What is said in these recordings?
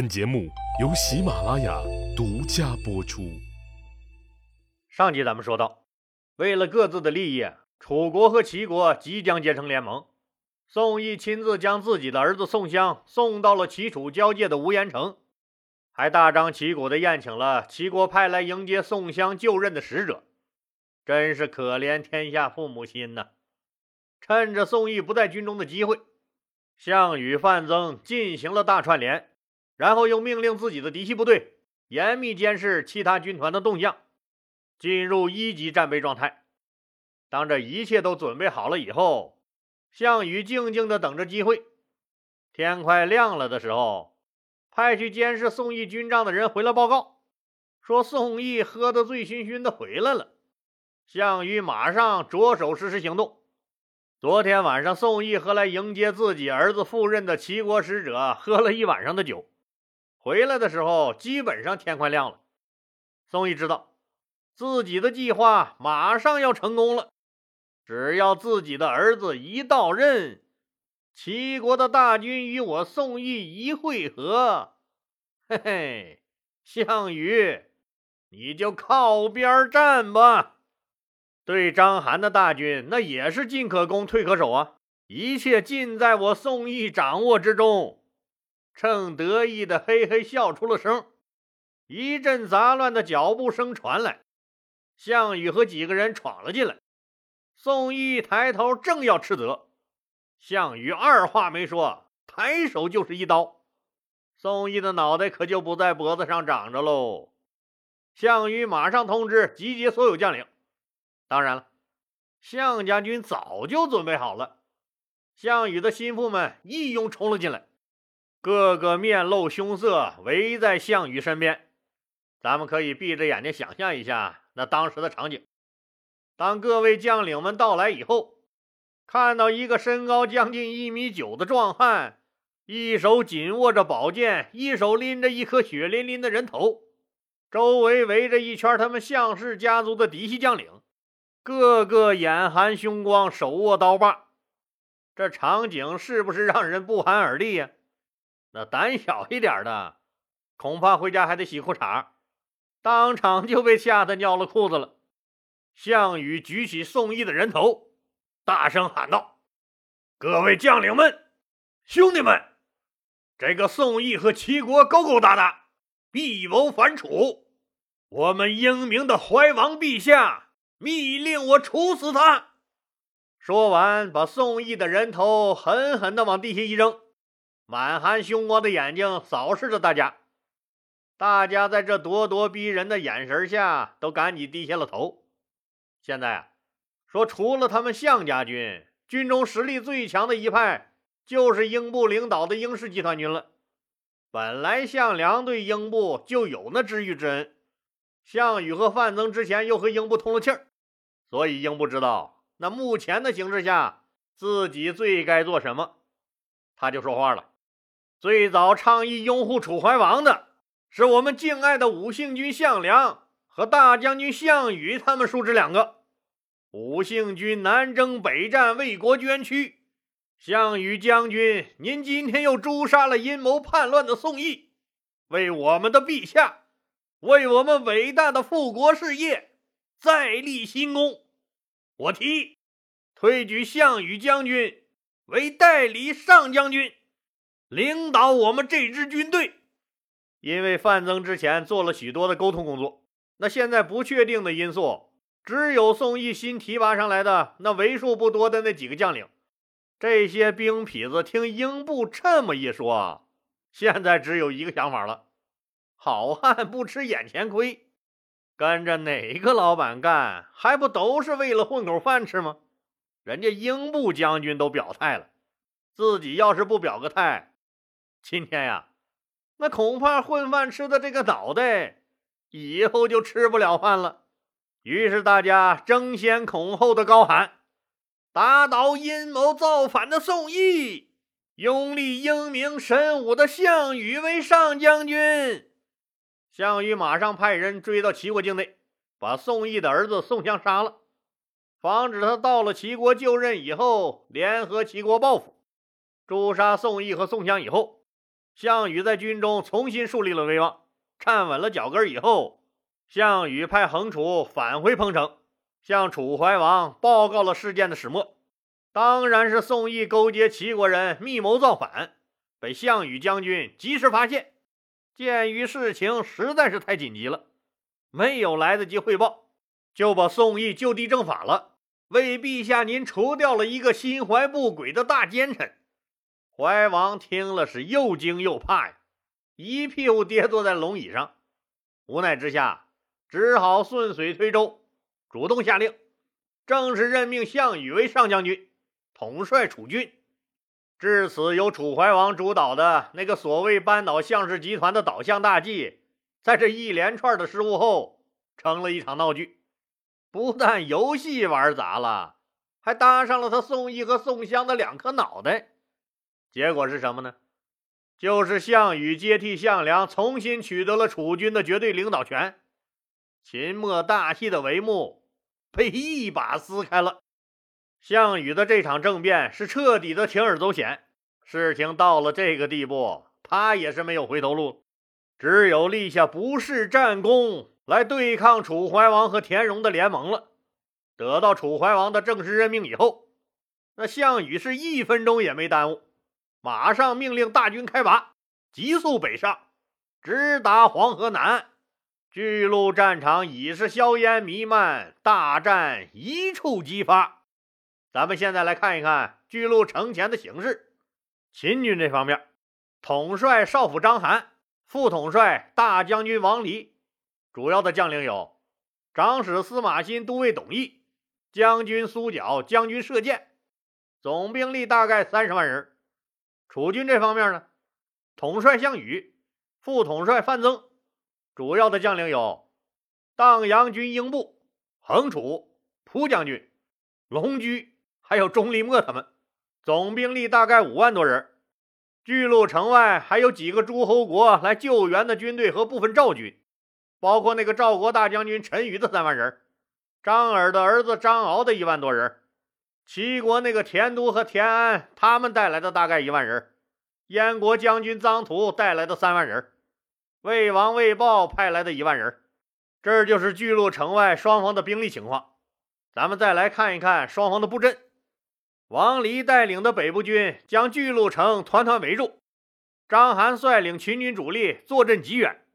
本节目由喜马拉雅独家播出。上集咱们说到，为了各自的利益，楚国和齐国即将结成联盟。宋义亲自将自己的儿子宋襄送到了齐楚交界的无盐城，还大张旗鼓地宴请了齐国派来迎接宋襄就任的使者。真是可怜天下父母心呐！趁着宋义不在军中的机会，项羽、范增进行了大串联。然后又命令自己的嫡系部队严密监视其他军团的动向，进入一级战备状态。当这一切都准备好了以后，项羽静静地等着机会。天快亮了的时候，派去监视宋义军帐的人回来报告，说宋义喝得醉醺醺的回来了。项羽马上着手实施行动。昨天晚上，宋义和来迎接自己儿子赴任的齐国使者喝了一晚上的酒。回来的时候，基本上天快亮了。宋义知道自己的计划马上要成功了，只要自己的儿子一到任，齐国的大军与我宋义一会合，嘿嘿，项羽，你就靠边站吧。对章邯的大军，那也是进可攻，退可守啊，一切尽在我宋义掌握之中。正得意的嘿嘿笑出了声，一阵杂乱的脚步声传来，项羽和几个人闯了进来。宋义抬头正要斥责，项羽二话没说，抬手就是一刀。宋义的脑袋可就不在脖子上长着喽。项羽马上通知集结所有将领。当然了，项家军早就准备好了。项羽的心腹们一拥冲了进来。个个面露凶色，围在项羽身边。咱们可以闭着眼睛想象一下那当时的场景。当各位将领们到来以后，看到一个身高将近一米九的壮汉，一手紧握着宝剑，一手拎着一颗血淋淋的人头，周围围着一圈他们项氏家族的嫡系将领，个个眼含凶光，手握刀把。这场景是不是让人不寒而栗呀？那胆小一点的，恐怕回家还得洗裤衩，当场就被吓得尿了裤子了。项羽举起宋义的人头，大声喊道：“各位将领们，兄弟们，这个宋义和齐国勾勾搭搭，密谋反楚。我们英明的怀王陛下密令我处死他。”说完，把宋义的人头狠狠地往地下一扔。满含凶光的眼睛扫视着大家，大家在这咄咄逼人的眼神下都赶紧低下了头。现在啊，说除了他们项家军，军中实力最强的一派就是英布领导的英氏集团军了。本来项梁对英布就有那知遇之恩，项羽和范增之前又和英布通了气儿，所以英布知道那目前的形势下自己最该做什么，他就说话了。最早倡议拥护楚怀王的是我们敬爱的武姓军项梁和大将军项羽，他们叔侄两个。武姓军南征北战，为国捐躯。项羽将军，您今天又诛杀了阴谋叛乱的宋义，为我们的陛下，为我们伟大的复国事业再立新功。我提议推举项羽将军为代理上将军。领导我们这支军队，因为范增之前做了许多的沟通工作，那现在不确定的因素，只有宋义新提拔上来的那为数不多的那几个将领。这些兵痞子听英布这么一说，现在只有一个想法了：好汉不吃眼前亏，跟着哪个老板干，还不都是为了混口饭吃吗？人家英布将军都表态了，自己要是不表个态。今天呀，那恐怕混饭吃的这个脑袋，以后就吃不了饭了。于是大家争先恐后的高喊：“打倒阴谋造反的宋义，拥立英明神武的项羽为上将军。”项羽马上派人追到齐国境内，把宋义的儿子宋襄杀了，防止他到了齐国就任以后，联合齐国报复，诛杀宋义和宋襄以后。项羽在军中重新树立了威望，站稳了脚跟以后，项羽派横楚返回彭城，向楚怀王报告了事件的始末。当然是宋义勾结齐国人密谋造反，被项羽将军及时发现。鉴于事情实在是太紧急了，没有来得及汇报，就把宋义就地正法了，为陛下您除掉了一个心怀不轨的大奸臣。怀王听了是又惊又怕呀，一屁股跌坐在龙椅上，无奈之下，只好顺水推舟，主动下令，正式任命项羽为上将军，统帅楚军。至此，由楚怀王主导的那个所谓扳倒项氏集团的倒项大计，在这一连串的失误后，成了一场闹剧。不但游戏玩砸了，还搭上了他宋义和宋襄的两颗脑袋。结果是什么呢？就是项羽接替项梁，重新取得了楚军的绝对领导权。秦末大戏的帷幕被一把撕开了。项羽的这场政变是彻底的铤而走险。事情到了这个地步，他也是没有回头路，只有立下不世战功来对抗楚怀王和田荣的联盟了。得到楚怀王的正式任命以后，那项羽是一分钟也没耽误。马上命令大军开拔，急速北上，直达黄河南岸。巨鹿战场已是硝烟弥漫，大战一触即发。咱们现在来看一看巨鹿城前的形势。秦军这方面，统帅少府章邯，副统帅大将军王离，主要的将领有长史司马欣、都尉董翳、将军苏角、将军射箭，总兵力大概三十万人。楚军这方面呢，统帅项羽，副统帅范增，主要的将领有荡阳军英布、横楚、蒲将军、龙驹，还有钟离墨他们，总兵力大概五万多人。巨鹿城外还有几个诸侯国来救援的军队和部分赵军，包括那个赵国大将军陈馀的三万人，张耳的儿子张敖的一万多人。齐国那个田都和田安，他们带来的大概一万人；燕国将军臧荼带来的三万人；魏王魏豹派来的一万人。这就是巨鹿城外双方的兵力情况。咱们再来看一看双方的布阵。王离带领的北部军将巨鹿城团团围住，章邯率领秦军主力坐镇极远。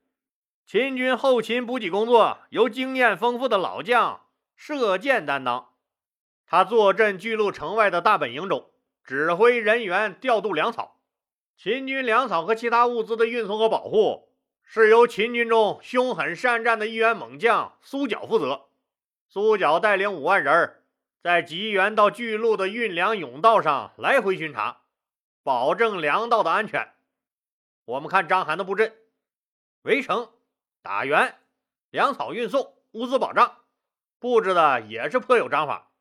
秦军后勤补给工作由经验丰富的老将射箭担当。他坐镇巨鹿城外的大本营中，指挥人员调度粮草。秦军粮草和其他物资的运送和保护，是由秦军中凶狠善战的一员猛将苏角负责。苏角带领五万人，在吉原到巨鹿的运粮甬道上来回巡查，保证粮道的安全。我们看章邯的布阵：围城、打援、粮草运送、物资保障，布置的也是颇有章法。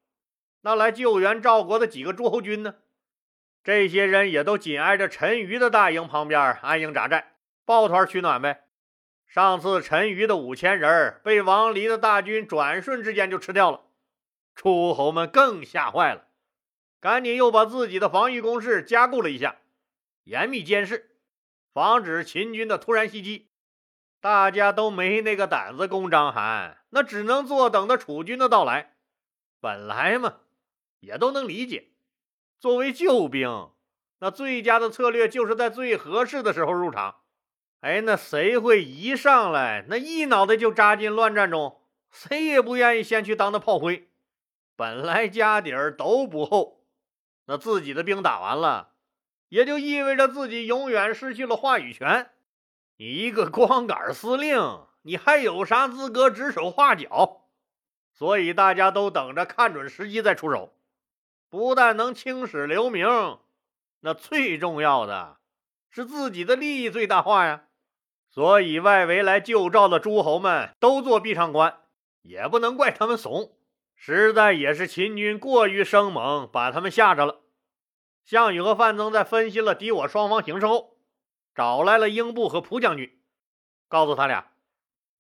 那来救援赵国的几个诸侯军呢？这些人也都紧挨着陈馀的大营旁边安营扎寨，抱团取暖呗。上次陈馀的五千人被王离的大军转瞬之间就吃掉了，诸侯们更吓坏了，赶紧又把自己的防御工事加固了一下，严密监视，防止秦军的突然袭击。大家都没那个胆子攻章邯，那只能坐等着楚军的到来。本来嘛。也都能理解，作为救兵，那最佳的策略就是在最合适的时候入场。哎，那谁会一上来那一脑袋就扎进乱战中？谁也不愿意先去当那炮灰。本来家底儿都不厚，那自己的兵打完了，也就意味着自己永远失去了话语权。你一个光杆司令，你还有啥资格指手画脚？所以大家都等着看准时机再出手。不但能青史留名，那最重要的是自己的利益最大化呀。所以外围来救赵的诸侯们都做壁上观，也不能怪他们怂，实在也是秦军过于生猛，把他们吓着了。项羽和范增在分析了敌我双方形势后，找来了英布和蒲将军，告诉他俩，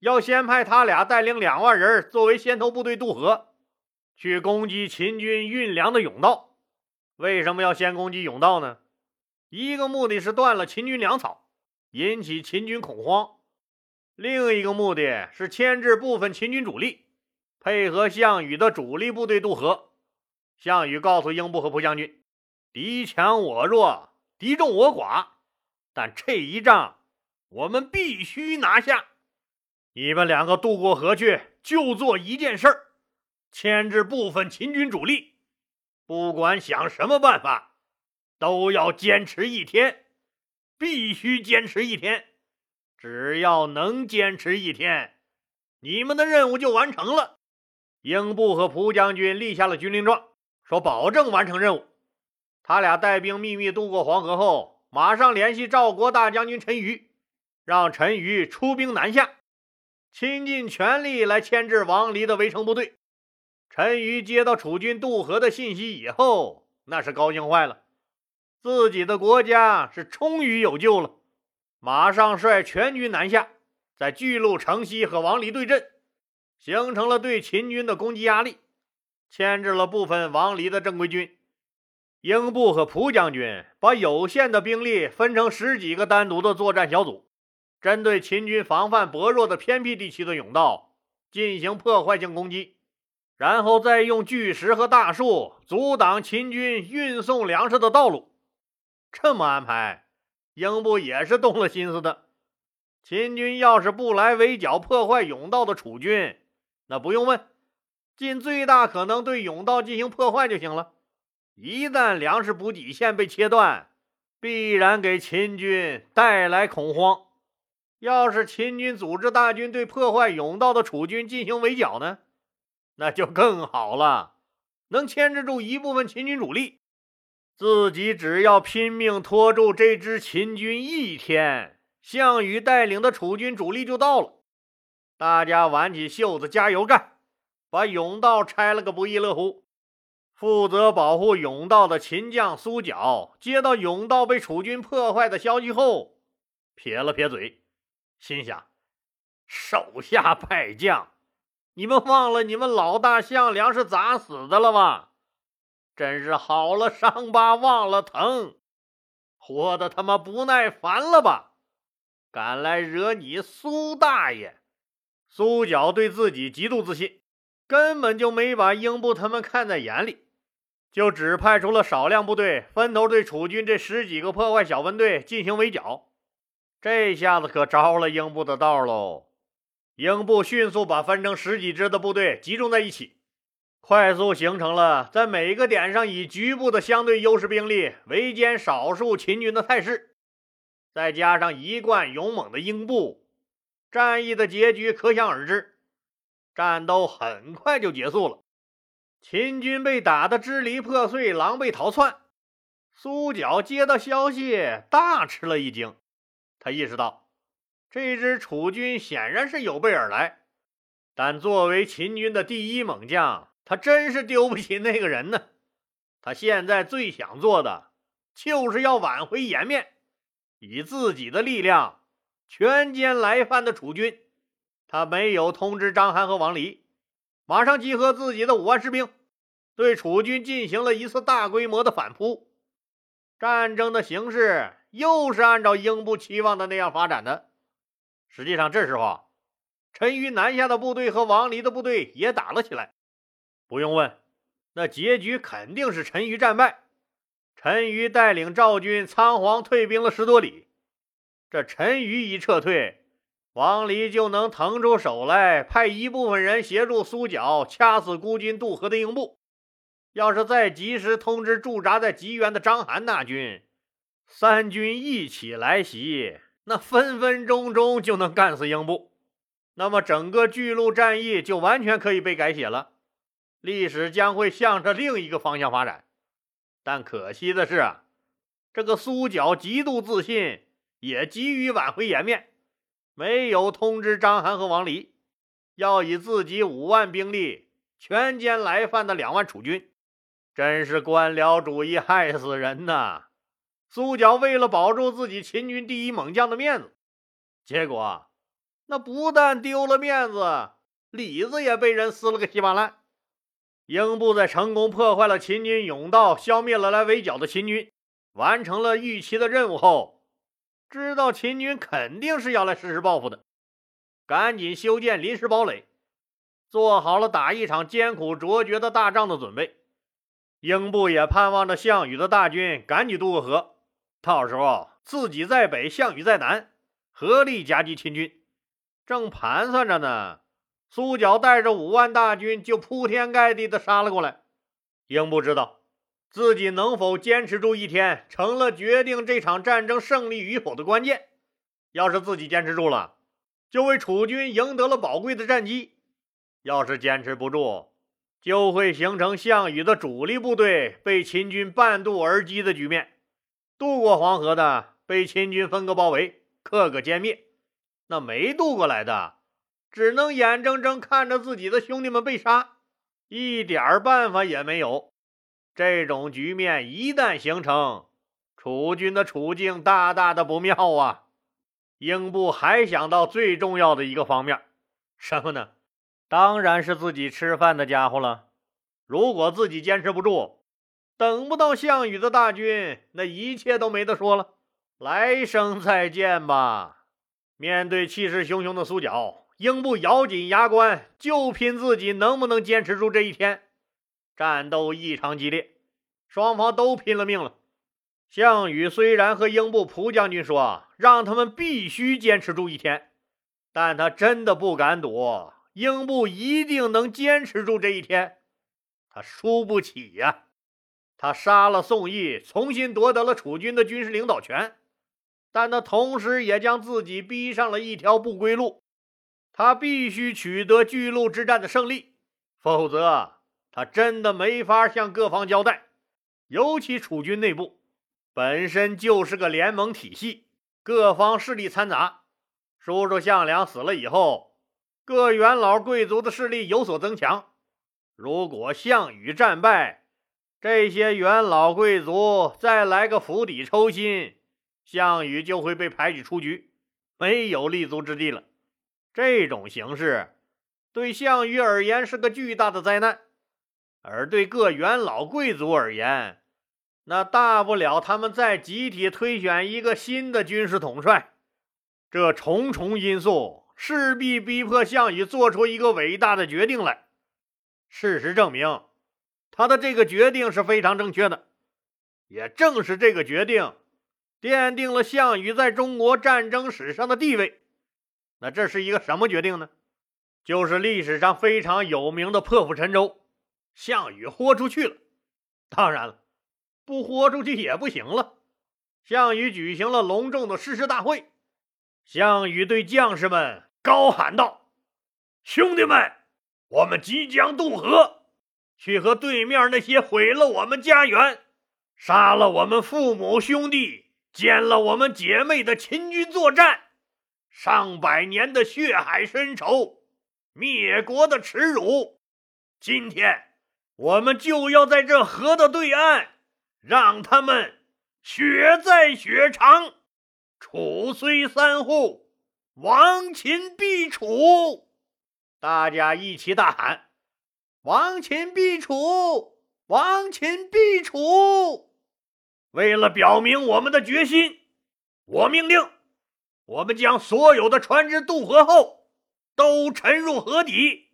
要先派他俩带领两万人作为先头部队渡河。去攻击秦军运粮的甬道，为什么要先攻击甬道呢？一个目的是断了秦军粮草，引起秦军恐慌；另一个目的是牵制部分秦军主力，配合项羽的主力部队渡河。项羽告诉英布和蒲将军：“敌强我弱，敌众我寡，但这一仗我们必须拿下。你们两个渡过河去，就做一件事儿，牵制部分秦军主力。”不管想什么办法，都要坚持一天，必须坚持一天。只要能坚持一天，你们的任务就完成了。英布和蒲将军立下了军令状，说保证完成任务。他俩带兵秘密渡过黄河后，马上联系赵国大将军陈馀，让陈馀出兵南下，倾尽全力来牵制王离的围城部队。陈馀接到楚军渡河的信息以后，那是高兴坏了，自己的国家是终于有救了，马上率全军南下，在巨鹿城西和王离对阵，形成了对秦军的攻击压力，牵制了部分王离的正规军。英布和蒲将军把有限的兵力分成十几个单独的作战小组，针对秦军防范薄弱的偏僻地区的甬道进行破坏性攻击。然后再用巨石和大树阻挡秦军运送粮食的道路。这么安排，英布也是动了心思的。秦军要是不来围剿破坏甬道的楚军，那不用问，尽最大可能对甬道进行破坏就行了。一旦粮食补给线被切断，必然给秦军带来恐慌。要是秦军组织大军对破坏甬道的楚军进行围剿呢？那就更好了，能牵制住一部分秦军主力，自己只要拼命拖住这支秦军一天，项羽带领的楚军主力就到了。大家挽起袖子加油干，把甬道拆了个不亦乐乎。负责保护甬道的秦将苏角接到甬道被楚军破坏的消息后，撇了撇嘴，心想：手下败将。你们忘了你们老大项梁是咋死的了吗？真是好了伤疤忘了疼，活的他妈不耐烦了吧？敢来惹你苏大爷！苏角对自己极度自信，根本就没把英布他们看在眼里，就只派出了少量部队，分头对楚军这十几个破坏小分队进行围剿。这下子可着了英布的道喽！英布迅速把分成十几支的部队集中在一起，快速形成了在每一个点上以局部的相对优势兵力围歼少数秦军的态势。再加上一贯勇猛的英布，战役的结局可想而知。战斗很快就结束了，秦军被打得支离破碎，狼狈逃窜。苏角接到消息，大吃了一惊，他意识到。这支楚军显然是有备而来，但作为秦军的第一猛将，他真是丢不起那个人呢。他现在最想做的，就是要挽回颜面，以自己的力量全歼来犯的楚军。他没有通知章邯和王离，马上集合自己的五万士兵，对楚军进行了一次大规模的反扑。战争的形势又是按照英布期望的那样发展的。实际上，这时候，陈馀南下的部队和王离的部队也打了起来。不用问，那结局肯定是陈馀战败。陈馀带领赵军仓皇退兵了十多里。这陈馀一撤退，王离就能腾出手来，派一部分人协助苏角掐死孤军渡河的英布。要是再及时通知驻扎在吉原的章邯大军，三军一起来袭。那分分钟钟就能干死英布，那么整个巨鹿战役就完全可以被改写了，历史将会向着另一个方向发展。但可惜的是啊，这个苏角极度自信，也急于挽回颜面，没有通知章邯和王离，要以自己五万兵力全歼来犯的两万楚军，真是官僚主义害死人呐！苏角为了保住自己秦军第一猛将的面子，结果那不但丢了面子，里子也被人撕了个稀巴烂。英布在成功破坏了秦军甬道，消灭了来围剿的秦军，完成了预期的任务后，知道秦军肯定是要来实施报复的，赶紧修建临时堡垒，做好了打一场艰苦卓绝的大仗的准备。英布也盼望着项羽的大军赶紧渡过河，到时候自己在北，项羽在南，合力夹击秦军。正盘算着呢，苏角带着五万大军就铺天盖地的杀了过来。英布知道。自己能否坚持住一天，成了决定这场战争胜利与否的关键。要是自己坚持住了，就为楚军赢得了宝贵的战机；要是坚持不住，就会形成项羽的主力部队被秦军半渡而击的局面。渡过黄河的被秦军分割包围，各个歼灭；那没渡过来的，只能眼睁睁看着自己的兄弟们被杀，一点办法也没有。这种局面一旦形成，楚军的处境大大的不妙啊！英布还想到最重要的一个方面，什么呢？当然是自己吃饭的家伙了。如果自己坚持不住，等不到项羽的大军，那一切都没得说了，来生再见吧！面对气势汹汹的苏角，英布咬紧牙关，就拼自己能不能坚持住这一天。战斗异常激烈，双方都拼了命了。项羽虽然和英布、蒲将军说让他们必须坚持住一天，但他真的不敢赌英布一定能坚持住这一天。他输不起呀！他杀了宋义，重新夺得了楚军的军事领导权，但他同时也将自己逼上了一条不归路。他必须取得巨鹿之战的胜利，否则。他真的没法向各方交代，尤其楚军内部本身就是个联盟体系，各方势力掺杂。叔叔项梁死了以后，各元老贵族的势力有所增强。如果项羽战败，这些元老贵族再来个釜底抽薪，项羽就会被排挤出局，没有立足之地了。这种形势对项羽而言是个巨大的灾难。而对各元老贵族而言，那大不了他们再集体推选一个新的军事统帅。这重重因素势必逼迫项羽做出一个伟大的决定来。事实证明，他的这个决定是非常正确的。也正是这个决定，奠定了项羽在中国战争史上的地位。那这是一个什么决定呢？就是历史上非常有名的破釜沉舟。项羽豁出去了，当然了，不豁出去也不行了。项羽举行了隆重的誓师大会，项羽对将士们高喊道：“兄弟们，我们即将渡河，去和对面那些毁了我们家园、杀了我们父母兄弟、奸了我们姐妹的秦军作战，上百年的血海深仇，灭国的耻辱，今天。”我们就要在这河的对岸，让他们血债血偿。楚虽三户，亡秦必楚。大家一起大喊：“亡秦必楚，亡秦必楚！”为了表明我们的决心，我命令，我们将所有的船只渡河后，都沉入河底。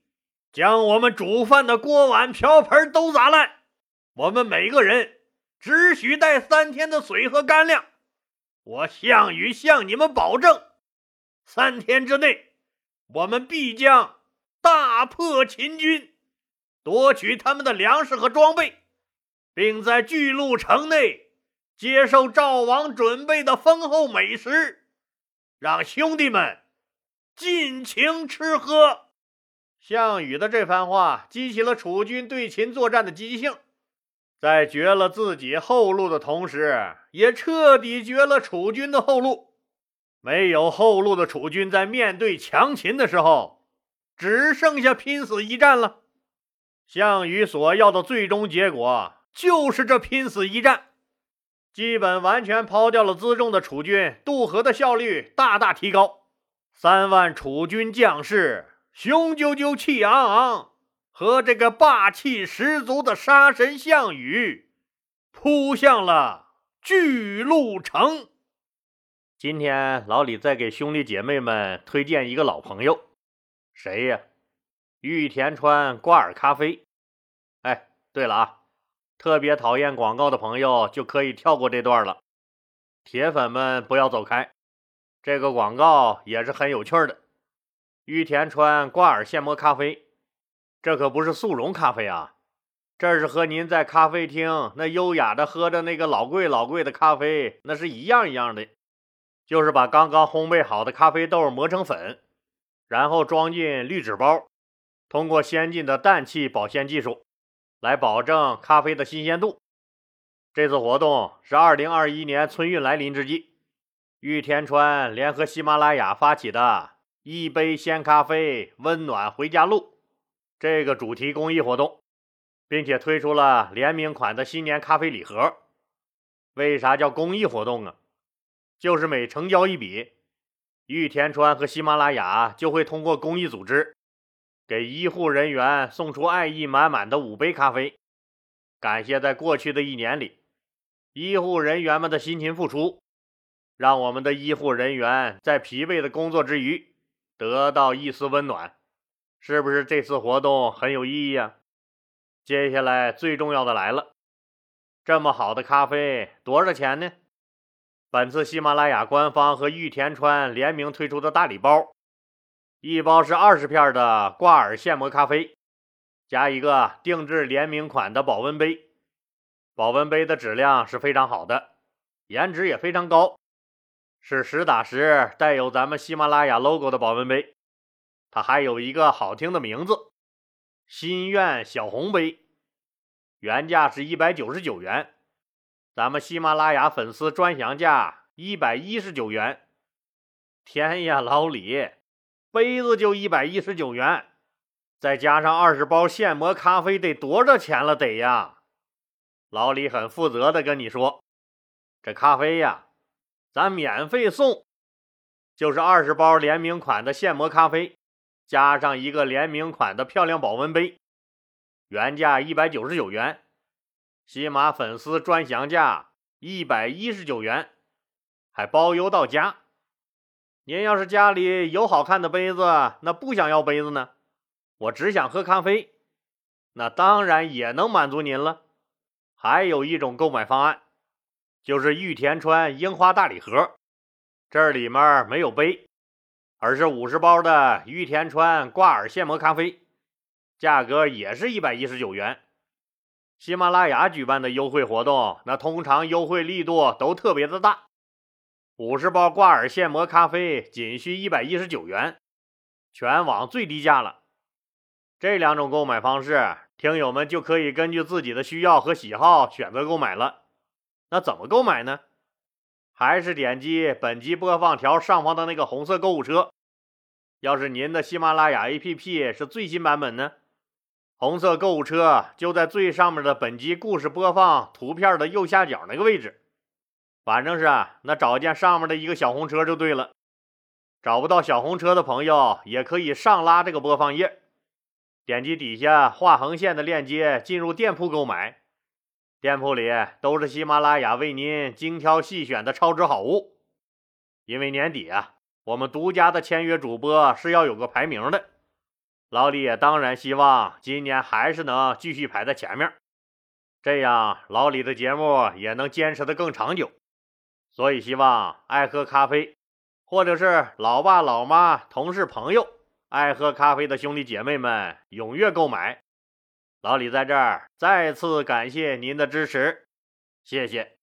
将我们煮饭的锅碗瓢盆都砸烂，我们每个人只许带三天的水和干粮。我项羽向你们保证，三天之内，我们必将大破秦军，夺取他们的粮食和装备，并在巨鹿城内接受赵王准备的丰厚美食，让兄弟们尽情吃喝。项羽的这番话激起了楚军对秦作战的积极性，在绝了自己后路的同时，也彻底绝了楚军的后路。没有后路的楚军在面对强秦的时候，只剩下拼死一战了。项羽所要的最终结果就是这拼死一战，基本完全抛掉了辎重的楚军，渡河的效率大大提高。三万楚军将士。雄赳赳、气昂昂，和这个霸气十足的杀神项羽，扑向了巨鹿城。今天老李再给兄弟姐妹们推荐一个老朋友，谁呀？玉田川挂耳咖啡。哎，对了啊，特别讨厌广告的朋友就可以跳过这段了。铁粉们不要走开，这个广告也是很有趣的。玉田川挂耳现磨咖啡，这可不是速溶咖啡啊，这是和您在咖啡厅那优雅的喝着那个老贵老贵的咖啡那是一样一样的。就是把刚刚烘焙好的咖啡豆磨成粉，然后装进滤纸包，通过先进的氮气保鲜技术来保证咖啡的新鲜度。这次活动是二零二一年春运来临之际，玉田川联合喜马拉雅发起的“一杯鲜咖啡，温暖回家路”这个主题公益活动，并且推出了联名款的新年咖啡礼盒。为啥叫公益活动啊？就是每成交一笔，玉田川和喜马拉雅就会通过公益组织，给医护人员送出爱意满满的五杯咖啡，感谢在过去的一年里，医护人员们的辛勤付出，让我们的医护人员在疲惫的工作之余得到一丝温暖，是不是这次活动很有意义啊？接下来最重要的来了，这么好的咖啡多少钱呢？本次喜马拉雅官方和玉田川联名推出的大礼包，一包是二十片的挂耳现磨咖啡，加一个定制联名款的保温杯。保温杯的质量是非常好的，颜值也非常高，是实打实带有咱们喜马拉雅 logo 的保温杯。它还有一个好听的名字——心愿小红杯，原价是一百九十九元。咱们喜马拉雅粉丝专享价一百一十九元，天呀，老李，杯子就一百一十九元，再加上二十包现磨咖啡，得多少钱了？得呀！老李很负责的跟你说，这咖啡呀，咱免费送，就是二十包联名款的现磨咖啡，加上一个联名款的漂亮保温杯，原价一百九十九元。喜马粉丝专享价一百一十九元，还包邮到家。您要是家里有好看的杯子，那不想要杯子呢？我只想喝咖啡，那当然也能满足您了。还有一种购买方案，就是玉田川樱花大礼盒，这里面没有杯，而是五十包的玉田川挂耳现磨咖啡，价格也是一百一十九元。喜马拉雅举办的优惠活动，那通常优惠力度都特别的大。五十包挂耳现磨咖啡仅需一百一十九元，全网最低价了。这两种购买方式，听友们就可以根据自己的需要和喜好选择购买了。那怎么购买呢？还是点击本集播放条上方的那个红色购物车。要是您的喜马拉雅 APP 是最新版本呢？红色购物车就在最上面的本集故事播放图片的右下角那个位置，反正是啊那找见上面的一个小红车就对了。找不到小红车的朋友，也可以上拉这个播放页，点击底下画横线的链接进入店铺购买。店铺里都是喜马拉雅为您精挑细选的超值好物。因为年底啊，我们独家的签约主播是要有个排名的。老李也当然希望今年还是能继续排在前面，这样老李的节目也能坚持的更长久。所以希望爱喝咖啡，或者是老爸老妈、同事朋友爱喝咖啡的兄弟姐妹们踊跃购买。老李在这儿再次感谢您的支持，谢谢。